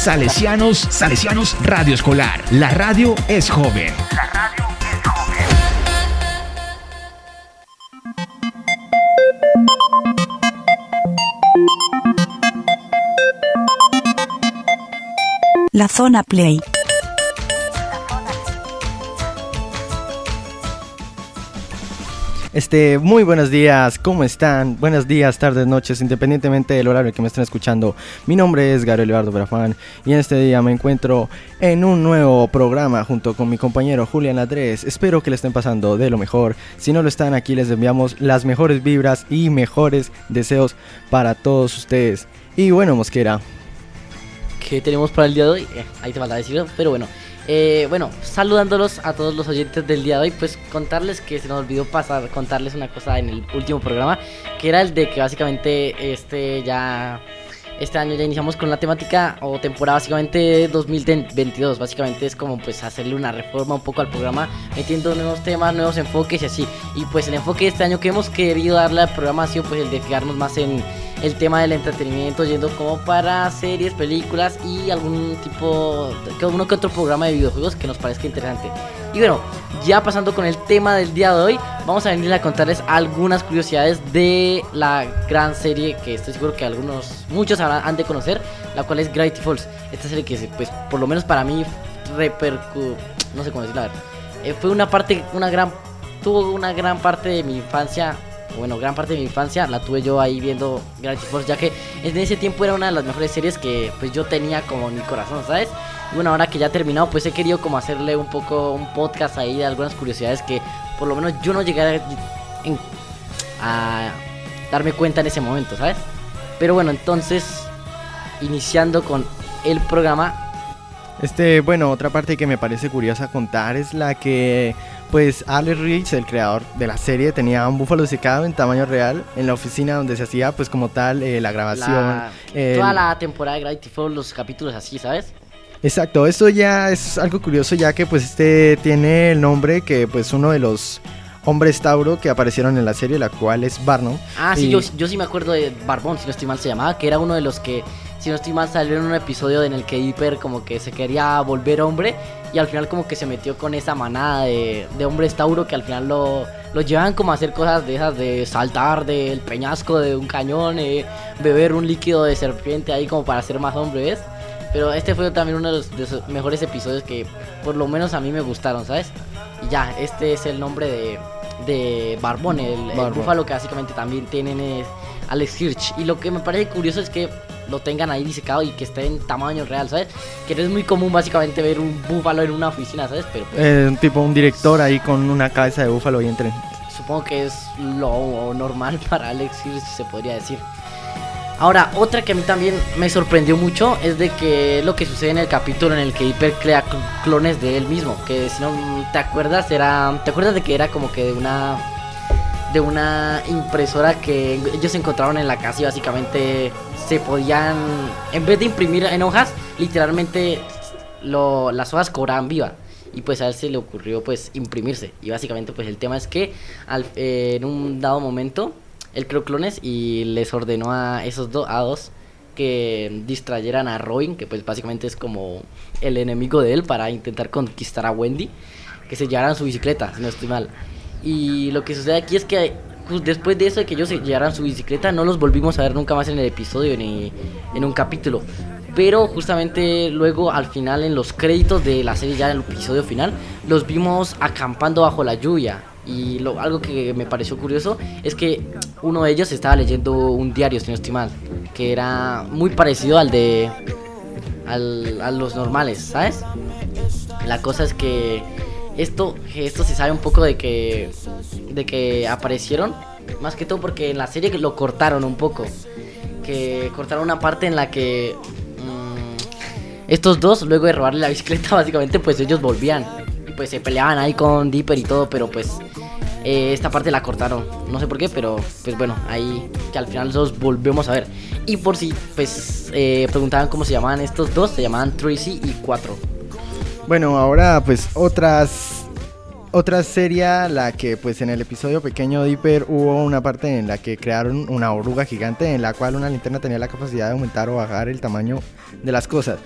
Salesianos, Salesianos Radio Escolar. La radio es joven. La radio es joven. La zona Play. Este, muy buenos días, ¿cómo están? Buenos días, tardes, noches, independientemente del horario que me estén escuchando. Mi nombre es Gabriel Eduardo Brafán y en este día me encuentro en un nuevo programa junto con mi compañero Julián Andrés. Espero que le estén pasando de lo mejor. Si no lo están, aquí les enviamos las mejores vibras y mejores deseos para todos ustedes. Y bueno, Mosquera. ¿Qué tenemos para el día de hoy? Eh, ahí te falta decirlo, pero bueno. Eh, bueno, saludándolos a todos los oyentes del día de hoy, pues contarles que se nos olvidó pasar, contarles una cosa en el último programa, que era el de que básicamente este ya este año ya iniciamos con la temática o temporada básicamente 2022. Básicamente es como pues hacerle una reforma un poco al programa, metiendo nuevos temas, nuevos enfoques y así. Y pues el enfoque de este año que hemos querido darle al programa ha sido pues el de fijarnos más en el tema del entretenimiento, yendo como para series, películas y algún tipo, que uno que otro programa de videojuegos que nos parezca interesante. Y bueno, ya pasando con el tema del día de hoy, vamos a venir a contarles algunas curiosidades de la gran serie que estoy seguro que algunos, muchos han de conocer, la cual es Gravity Falls. Esta serie que, pues, por lo menos para mí, repercu... no sé cómo decirlo, a ver. Eh, fue una parte, una gran, tuvo una gran parte de mi infancia bueno, gran parte de mi infancia la tuve yo ahí viendo Gravity Falls, ya que en ese tiempo era una de las mejores series que pues yo tenía como en mi corazón, ¿sabes? Bueno, ahora que ya ha terminado, pues he querido como hacerle un poco un podcast ahí de algunas curiosidades que por lo menos yo no llegué a, darme cuenta en ese momento, ¿sabes? Pero bueno, entonces, iniciando con el programa, este, bueno, otra parte que me parece curiosa contar es la que, pues, Alex Riggs, el creador de la serie, tenía un búfalo secado en tamaño real en la oficina donde se hacía, pues, como tal, eh, la grabación. Toda la temporada de Gravity Falls, los capítulos así, ¿sabes? Exacto, eso ya es algo curioso ya que, pues, este tiene el nombre que, pues, uno de los hombres Tauro que aparecieron en la serie, la cual es Barnum. Ah, sí, yo, yo sí me acuerdo de Barbón, si no estoy mal se llamaba, que era uno de los que si no estoy mal, salió en un episodio en el que Hiper como que se quería volver hombre y al final como que se metió con esa manada de, de hombres Tauro que al final lo, lo llevan como a hacer cosas de esas de saltar del peñasco de un cañón, eh, beber un líquido de serpiente ahí como para ser más hombre, ¿ves? Pero este fue también uno de los, mejores episodios que por lo menos a mí me gustaron, ¿sabes? Y ya, este es el nombre de, de Barbón, el, el búfalo que básicamente también tienen es Alex Hirsch. Y lo que me parece curioso es que lo tengan ahí disecado y que esté en tamaño real, ¿sabes? Que no es muy común básicamente ver un búfalo en una oficina, ¿sabes? Pero pues, eh, tipo un director ahí con una cabeza de búfalo y entre. Supongo que es lo normal para Alex se podría decir. Ahora, otra que a mí también me sorprendió mucho es de que lo que sucede en el capítulo en el que Hyper crea clones de él mismo. Que si no te acuerdas, era. ¿Te acuerdas de que era como que de una de una impresora que ellos encontraron en la casa y básicamente se podían, en vez de imprimir en hojas, literalmente las hojas cobraban viva. Y pues a él se le ocurrió pues imprimirse. Y básicamente pues el tema es que en un dado momento él creó clones y les ordenó a esos dos, a dos que distrayeran a Robin, que pues básicamente es como el enemigo de él para intentar conquistar a Wendy, que se llevaran su bicicleta, si no estoy mal. Y lo que sucede aquí es que después de eso de que ellos se llevaran su bicicleta, no los volvimos a ver nunca más en el episodio ni en un capítulo. Pero justamente luego al final en los créditos de la serie ya en el episodio final, los vimos acampando bajo la lluvia. Y lo, algo que me pareció curioso es que uno de ellos estaba leyendo un diario, si no estoy mal, que era muy parecido al de al, a los normales, ¿sabes? La cosa es que esto, esto se sabe un poco de que, de que aparecieron, más que todo porque en la serie lo cortaron un poco. Que cortaron una parte en la que mm, estos dos, luego de robarle la bicicleta, básicamente, pues ellos volvían. Y pues se peleaban ahí con Dipper y todo, pero pues eh, esta parte la cortaron. No sé por qué, pero pues bueno, ahí que al final los volvemos a ver. Y por si pues eh, preguntaban cómo se llamaban estos dos, se llamaban Tracy y 4. Bueno, ahora pues otras otra serie, la que pues en el episodio pequeño Dipper hubo una parte en la que crearon una oruga gigante en la cual una linterna tenía la capacidad de aumentar o bajar el tamaño de las cosas.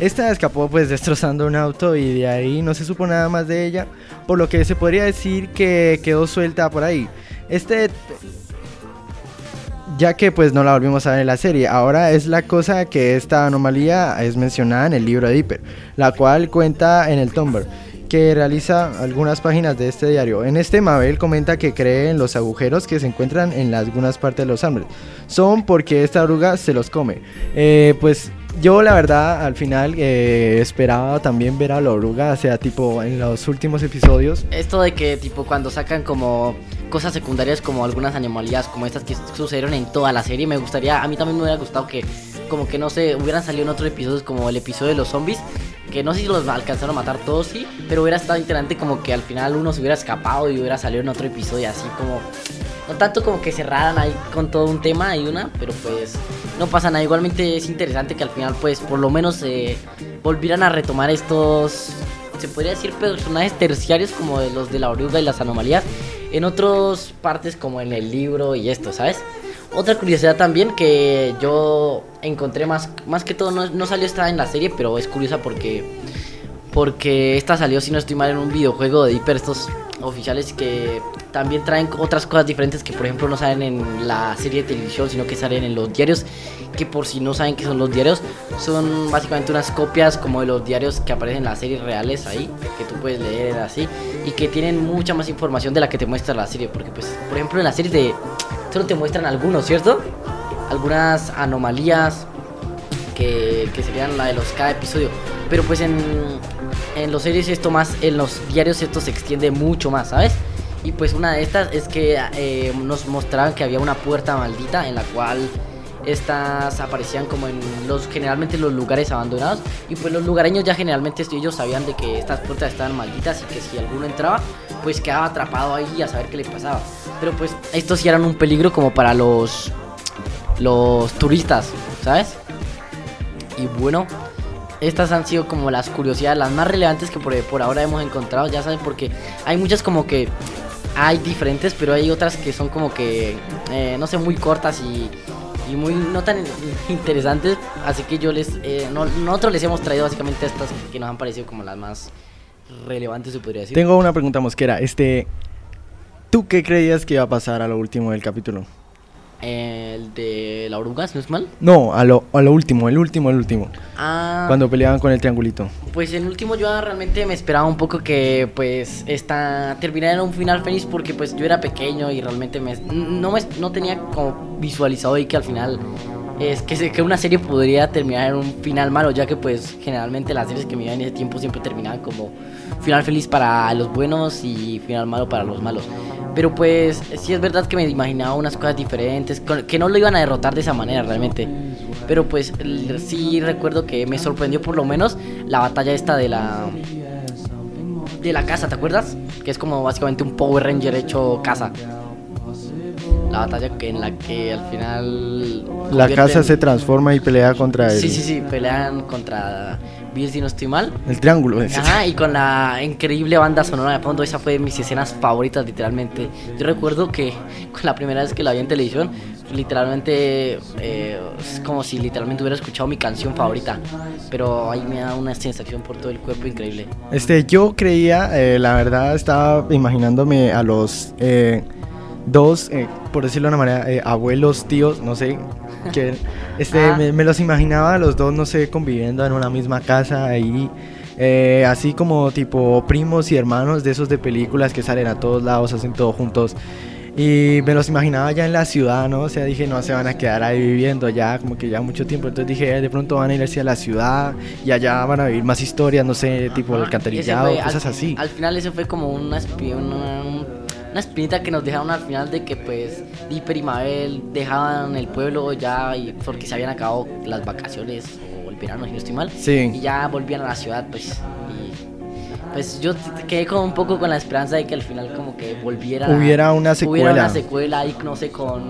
Esta escapó pues destrozando un auto y de ahí no se supo nada más de ella, por lo que se podría decir que quedó suelta por ahí. Este ya que pues no la volvimos a ver en la serie. Ahora es la cosa que esta anomalía es mencionada en el libro de Dipper, la cual cuenta en el Tumblr que realiza algunas páginas de este diario. En este Mabel comenta que cree en los agujeros que se encuentran en algunas partes de los árboles. Son porque esta oruga se los come. Eh, pues yo la verdad al final eh, esperaba también ver a la oruga, o sea, tipo en los últimos episodios. Esto de que tipo cuando sacan como cosas secundarias como algunas anomalías como estas que sucedieron en toda la serie, me gustaría, a mí también me hubiera gustado que como que no sé, hubieran salido en otros episodios como el episodio de los zombies, que no sé si los alcanzaron a matar todos, sí, pero hubiera estado interesante como que al final uno se hubiera escapado y hubiera salido en otro episodio así como no tanto como que cerraran ahí con todo un tema y una, pero pues no pasa nada. Igualmente es interesante que al final pues por lo menos eh, volvieran a retomar estos, se podría decir personajes terciarios como los de la oruga y las anomalías en otras partes como en el libro y esto, ¿sabes? Otra curiosidad también que yo encontré más, más que todo, no, no salió esta en la serie, pero es curiosa porque, porque esta salió, si no estoy mal, en un videojuego de Hyper, estos oficiales que también traen otras cosas diferentes que por ejemplo no salen en la serie de televisión, sino que salen en los diarios, que por si no saben qué son los diarios, son básicamente unas copias como de los diarios que aparecen en las series reales ahí, que tú puedes leer así, y que tienen mucha más información de la que te muestra la serie, porque pues por ejemplo en la serie de solo te muestran algunos, ¿cierto? Algunas anomalías que, que serían la de los cada episodio, pero pues en, en los series esto más, en los diarios esto se extiende mucho más, ¿sabes? Y pues una de estas es que eh, nos mostraban que había una puerta maldita en la cual estas aparecían como en los generalmente los lugares abandonados y pues los lugareños ya generalmente ellos sabían de que estas puertas estaban malditas y que si alguno entraba pues quedaba atrapado ahí a saber qué le pasaba. Pero pues estos sí eran un peligro como para los los turistas sabes y bueno estas han sido como las curiosidades las más relevantes que por, por ahora hemos encontrado ya saben porque hay muchas como que hay diferentes, pero hay otras que son como que, eh, no sé, muy cortas y, y, muy no tan interesantes. Así que yo les, eh, nosotros les hemos traído básicamente estas que nos han parecido como las más relevantes, se podría decir. Tengo una pregunta mosquera. Este, ¿Tú qué creías que iba a pasar a lo último del capítulo? El de la oruga, ¿no es mal? No, a lo, a lo último, el último, el último. Ah. Cuando peleaban con el triangulito. Pues el último yo realmente me esperaba un poco que pues esta terminara en un final feliz porque pues yo era pequeño y realmente me, no, me, no tenía como visualizado y que al final es que, que una serie podría terminar en un final malo, ya que pues generalmente las series que me iban en ese tiempo siempre terminaban como final feliz para los buenos y final malo para los malos. Pero pues sí es verdad que me imaginaba unas cosas diferentes, que no lo iban a derrotar de esa manera realmente. Pero pues sí recuerdo que me sorprendió por lo menos la batalla esta de la de la casa, ¿te acuerdas? Que es como básicamente un Power Ranger hecho casa. La batalla que en la que al final la casa se transforma y pelea contra él. Sí, sí, sí, pelean contra Bill si no estoy mal. El triángulo. Ajá, y con la increíble banda sonora de fondo, esa fue de mis escenas favoritas literalmente. Yo recuerdo que con la primera vez que la vi en televisión, literalmente eh, es como si literalmente hubiera escuchado mi canción favorita. Pero ahí me da una sensación por todo el cuerpo increíble. Este, yo creía, eh, la verdad, estaba imaginándome a los eh, dos, por decirlo de una manera, abuelos, tíos, no sé, que este, ah. me, los imaginaba los dos, no sé, conviviendo en una misma casa ahí. Eh, así como tipo primos y hermanos de esos de películas que salen a todos lados, hacen todo juntos. Y me los imaginaba ya en la ciudad, ¿no? O sea, dije, no, se van a quedar ahí viviendo ya, como que ya mucho tiempo. Entonces dije, de pronto van a ir hacia la ciudad y allá van a vivir más historias, no sé, tipo el alcantarillado, cosas así. Al final eso fue como una, una, una espinita que nos dejaron al final de que pues Dipper y Mabel dejaban el pueblo ya y porque se habían acabado las vacaciones o el verano, si no estoy mal. Sí. Y ya volvían a la ciudad, pues. Y pues yo quedé como un poco con la esperanza de que al final como que volviera. Hubiera una secuela. Hubiera una secuela ahí, no sé, con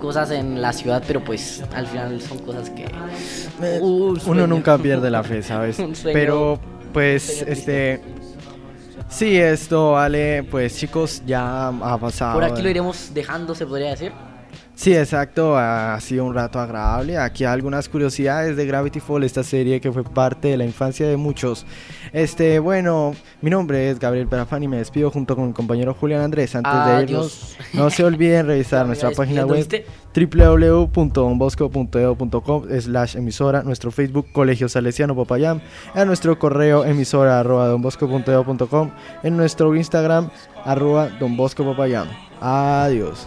cosas en la ciudad, pero pues al final son cosas que... Uh, Uno nunca pierde la fe, ¿sabes? pero pues este Sí, esto vale, pues chicos, ya ha pasado. Por aquí lo iremos dejando, se podría decir. Sí, exacto, ha sido un rato agradable. Aquí algunas curiosidades de Gravity Fall, esta serie que fue parte de la infancia de muchos. Este, bueno, mi nombre es Gabriel Perafán y me despido junto con mi compañero Julián Andrés. Antes de irnos, no se olviden revisar nuestra página web www.donbosco.edu.com slash emisora, nuestro Facebook Colegio Salesiano Popayam, a nuestro correo emisora arroba donbosco.edu.com, en nuestro Instagram arroba donbosco Popayam. Adiós.